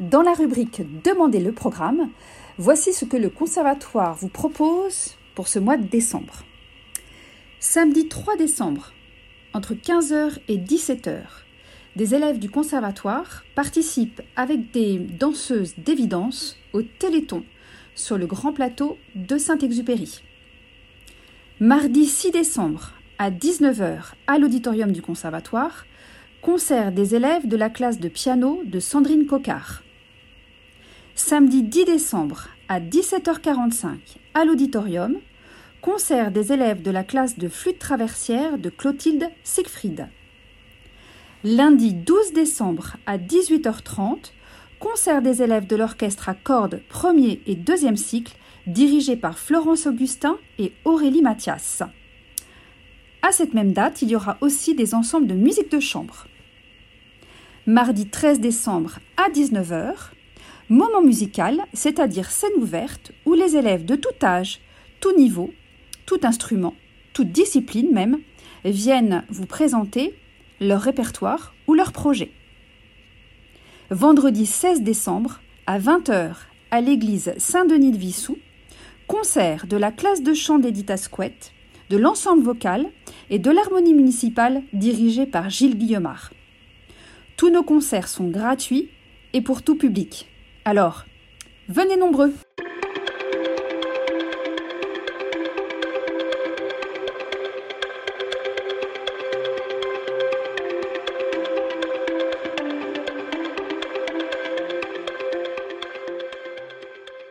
Dans la rubrique Demandez le programme, voici ce que le Conservatoire vous propose pour ce mois de décembre. Samedi 3 décembre, entre 15h et 17h, des élèves du Conservatoire participent avec des danseuses d'évidence au Téléthon sur le grand plateau de Saint-Exupéry. Mardi 6 décembre, à 19h, à l'auditorium du Conservatoire, concert des élèves de la classe de piano de Sandrine Cocard. Samedi 10 décembre à 17h45 à l'auditorium, concert des élèves de la classe de flûte traversière de Clotilde Siegfried. Lundi 12 décembre à 18h30, concert des élèves de l'orchestre à cordes premier et deuxième cycle dirigé par Florence Augustin et Aurélie Mathias. À cette même date, il y aura aussi des ensembles de musique de chambre. Mardi 13 décembre à 19h, moment musical, c'est-à-dire scène ouverte où les élèves de tout âge, tout niveau, tout instrument, toute discipline même, viennent vous présenter leur répertoire ou leur projet. Vendredi 16 décembre à 20h à l'église Saint-Denis de Vissou, concert de la classe de chant d'Edith Asquette, de l'ensemble vocal et de l'harmonie municipale dirigée par Gilles Guillemard. Tous nos concerts sont gratuits et pour tout public. Alors, venez nombreux